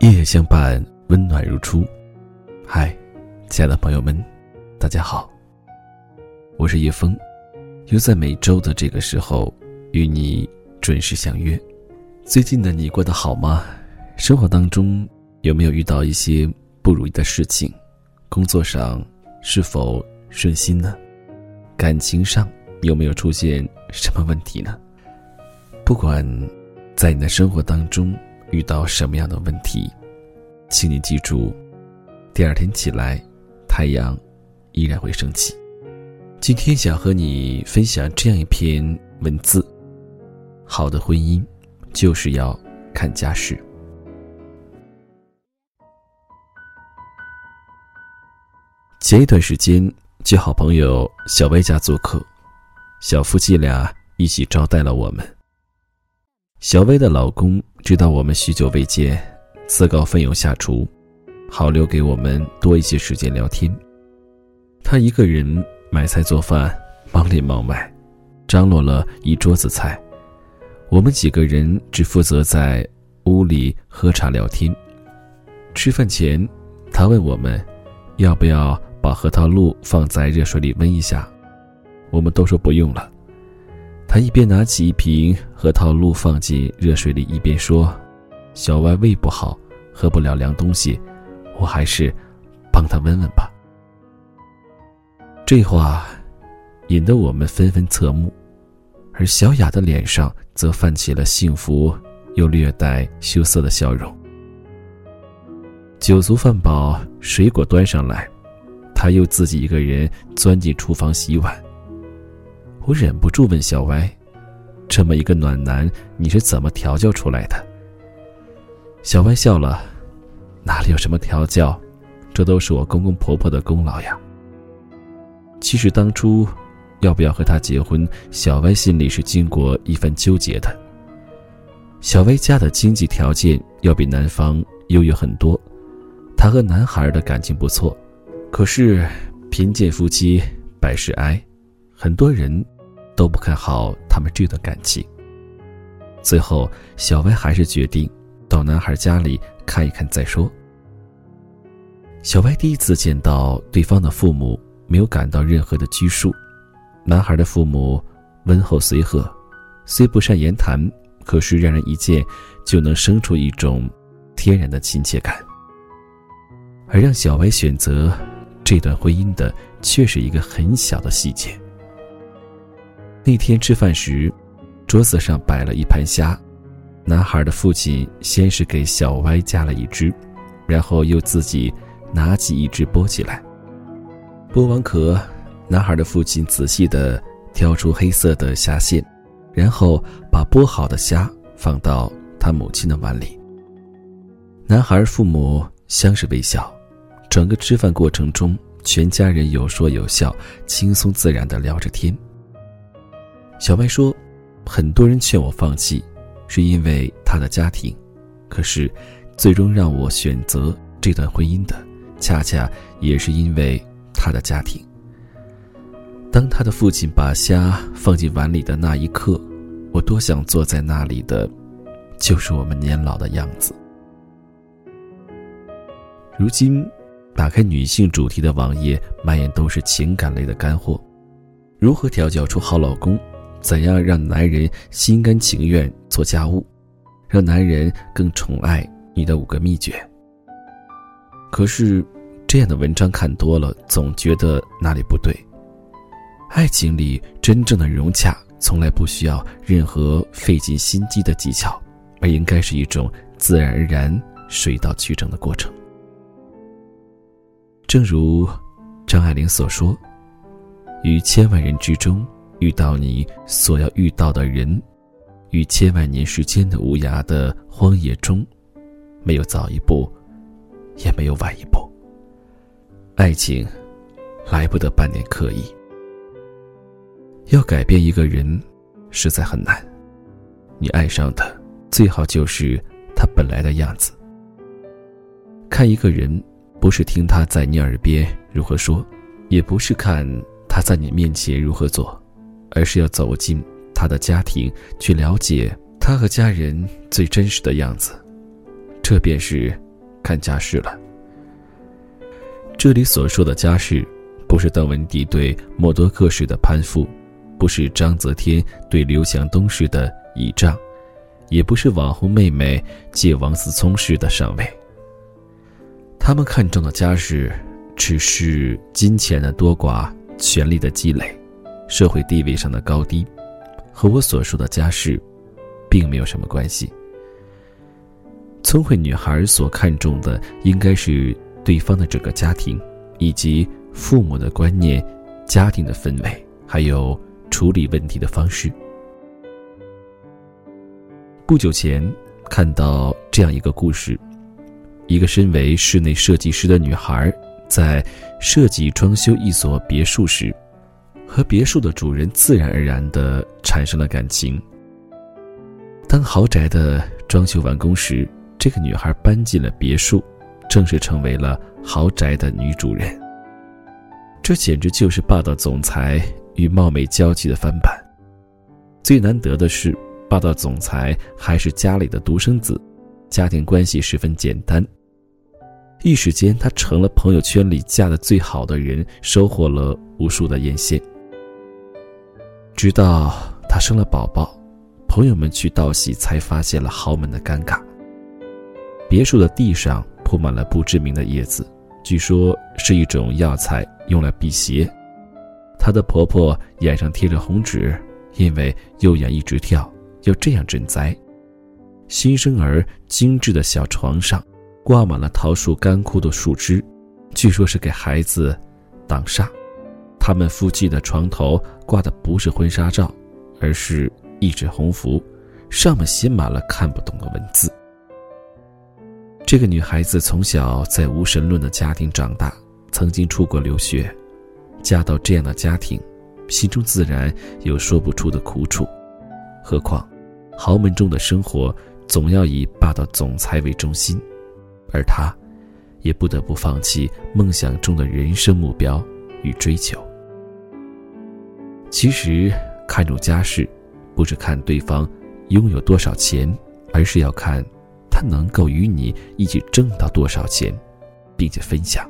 夜夜相伴，温暖如初。嗨，亲爱的朋友们，大家好，我是叶峰，又在每周的这个时候与你准时相约。最近的你过得好吗？生活当中有没有遇到一些不如意的事情？工作上是否顺心呢？感情上有没有出现什么问题呢？不管在你的生活当中。遇到什么样的问题，请你记住，第二天起来，太阳依然会升起。今天想和你分享这样一篇文字：好的婚姻就是要看家世。前一段时间去好朋友小薇家做客，小夫妻俩一起招待了我们。小薇的老公知道我们许久未见，自告奋勇下厨，好留给我们多一些时间聊天。他一个人买菜做饭，忙里忙外，张罗了一桌子菜。我们几个人只负责在屋里喝茶聊天。吃饭前，他问我们，要不要把核桃露放在热水里温一下？我们都说不用了。他一边拿起一瓶核桃露放进热水里，一边说：“小歪胃不好，喝不了凉东西，我还是帮他温温吧。”这话引得我们纷纷侧目，而小雅的脸上则泛起了幸福又略带羞涩的笑容。酒足饭饱，水果端上来，他又自己一个人钻进厨房洗碗。我忍不住问小歪：“这么一个暖男，你是怎么调教出来的？”小歪笑了：“哪里有什么调教，这都是我公公婆婆的功劳呀。”其实当初要不要和他结婚，小歪心里是经过一番纠结的。小歪家的经济条件要比男方优越很多，他和男孩的感情不错，可是贫贱夫妻百事哀，很多人。都不看好他们这段感情。最后，小歪还是决定到男孩家里看一看再说。小歪第一次见到对方的父母，没有感到任何的拘束。男孩的父母温厚随和，虽不善言谈，可是让人一见就能生出一种天然的亲切感。而让小歪选择这段婚姻的，却是一个很小的细节。那天吃饭时，桌子上摆了一盘虾，男孩的父亲先是给小歪夹了一只，然后又自己拿起一只剥起来。剥完壳，男孩的父亲仔细的挑出黑色的虾线，然后把剥好的虾放到他母亲的碗里。男孩父母相视微笑，整个吃饭过程中，全家人有说有笑，轻松自然的聊着天。小白说：“很多人劝我放弃，是因为他的家庭。可是，最终让我选择这段婚姻的，恰恰也是因为他的家庭。当他的父亲把虾放进碗里的那一刻，我多想坐在那里的，就是我们年老的样子。如今，打开女性主题的网页，满眼都是情感类的干货，如何调教出好老公？”怎样让男人心甘情愿做家务，让男人更宠爱你的五个秘诀？可是，这样的文章看多了，总觉得哪里不对。爱情里真正的融洽，从来不需要任何费尽心机的技巧，而应该是一种自然而然、水到渠成的过程。正如张爱玲所说：“于千万人之中。”遇到你所要遇到的人，于千万年时间的无涯的荒野中，没有早一步，也没有晚一步。爱情，来不得半点刻意。要改变一个人，实在很难。你爱上的，最好就是他本来的样子。看一个人，不是听他在你耳边如何说，也不是看他在你面前如何做。而是要走进他的家庭，去了解他和家人最真实的样子。这便是看家世了。这里所说的家世，不是邓文迪对默多克式的攀附，不是章泽天对刘强东式的倚仗，也不是网红妹妹借王思聪式的上位。他们看重的家世，只是金钱的多寡、权力的积累、社会地位上的高低，和我所说的家世，并没有什么关系。聪慧女孩所看重的，应该是对方的整个家庭，以及父母的观念、家庭的氛围，还有处理问题的方式。不久前看到这样一个故事。一个身为室内设计师的女孩，在设计装修一所别墅时，和别墅的主人自然而然地产生了感情。当豪宅的装修完工时，这个女孩搬进了别墅，正式成为了豪宅的女主人。这简直就是霸道总裁与貌美娇妻的翻版。最难得的是，霸道总裁还是家里的独生子。家庭关系十分简单，一时间她成了朋友圈里嫁的最好的人，收获了无数的艳羡。直到她生了宝宝，朋友们去道喜才发现了豪门的尴尬。别墅的地上铺满了不知名的叶子，据说是一种药材，用来辟邪。她的婆婆眼上贴着红纸，因为右眼一直跳，要这样镇灾。新生儿精致的小床上，挂满了桃树干枯的树枝，据说是给孩子挡煞。他们夫妻的床头挂的不是婚纱照，而是一纸红符，上面写满了看不懂的文字。这个女孩子从小在无神论的家庭长大，曾经出国留学，嫁到这样的家庭，心中自然有说不出的苦楚。何况，豪门中的生活。总要以霸道总裁为中心，而她，也不得不放弃梦想中的人生目标与追求。其实，看重家世，不是看对方拥有多少钱，而是要看他能够与你一起挣到多少钱，并且分享。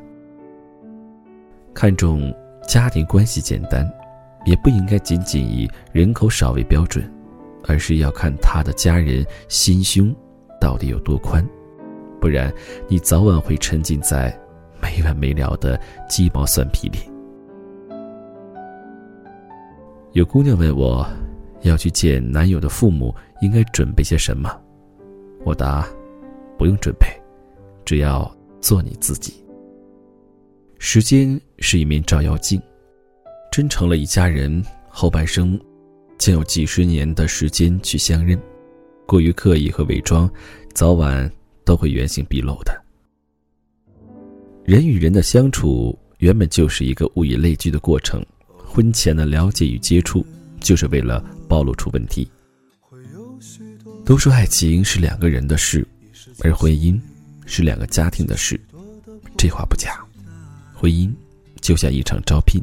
看重家庭关系简单，也不应该仅仅以人口少为标准。而是要看他的家人心胸到底有多宽，不然你早晚会沉浸在没完没了的鸡毛蒜皮里。有姑娘问我，要去见男友的父母应该准备些什么？我答：不用准备，只要做你自己。时间是一面照妖镜，真成了一家人，后半生。将有几十年的时间去相认，过于刻意和伪装，早晚都会原形毕露的。人与人的相处原本就是一个物以类聚的过程，婚前的了解与接触，就是为了暴露出问题。都说爱情是两个人的事，而婚姻是两个家庭的事，这话不假。婚姻就像一场招聘，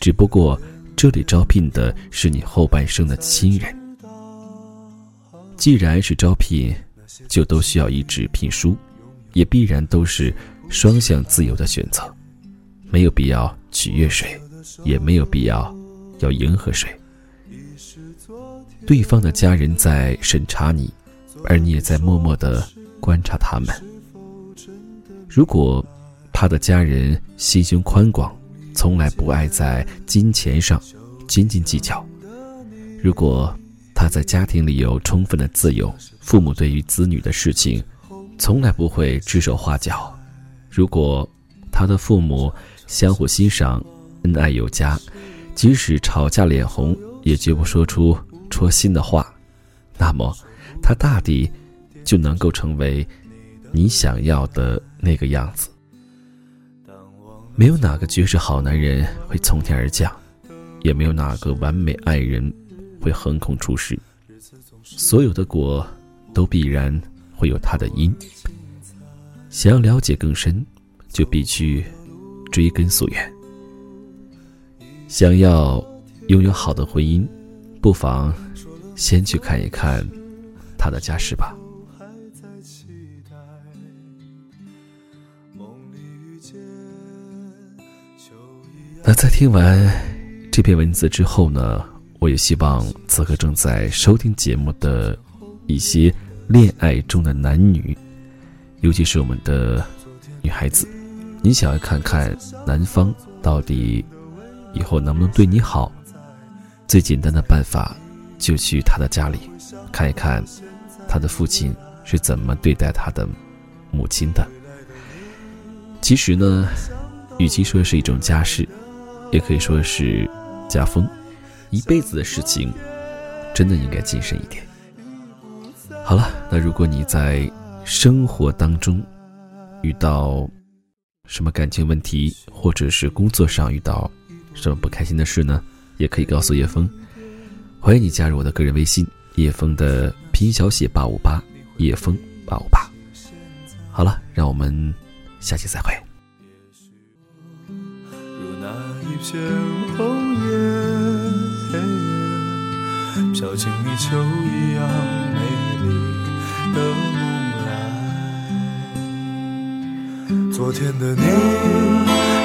只不过。这里招聘的是你后半生的亲人。既然是招聘，就都需要一纸聘书，也必然都是双向自由的选择，没有必要取悦谁，也没有必要要迎合谁。对方的家人在审查你，而你也在默默的观察他们。如果他的家人心胸宽广，从来不爱在金钱上斤斤计较。如果他在家庭里有充分的自由，父母对于子女的事情从来不会指手画脚。如果他的父母相互欣赏，恩爱有加，即使吵架脸红，也绝不说出戳心的话，那么他大抵就能够成为你想要的那个样子。没有哪个绝世好男人会从天而降，也没有哪个完美爱人会横空出世。所有的果都必然会有它的因。想要了解更深，就必须追根溯源。想要拥有好的婚姻，不妨先去看一看他的家世吧。那在听完这篇文字之后呢，我也希望此刻正在收听节目的一些恋爱中的男女，尤其是我们的女孩子，你想要看看男方到底以后能不能对你好，最简单的办法就去他的家里看一看他的父亲是怎么对待他的母亲的。其实呢，与其说是一种家事。也可以说是家风，一辈子的事情，真的应该谨慎一点。好了，那如果你在生活当中遇到什么感情问题，或者是工作上遇到什么不开心的事呢？也可以告诉叶枫，欢迎你加入我的个人微信叶枫的拼音小写八五八叶枫八五八。好了，让我们下期再会。片红叶，飘进泥鳅一样美丽的梦来。昨天的你，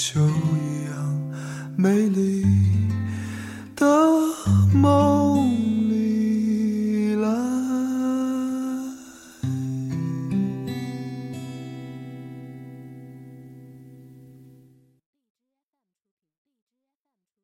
秋一样美丽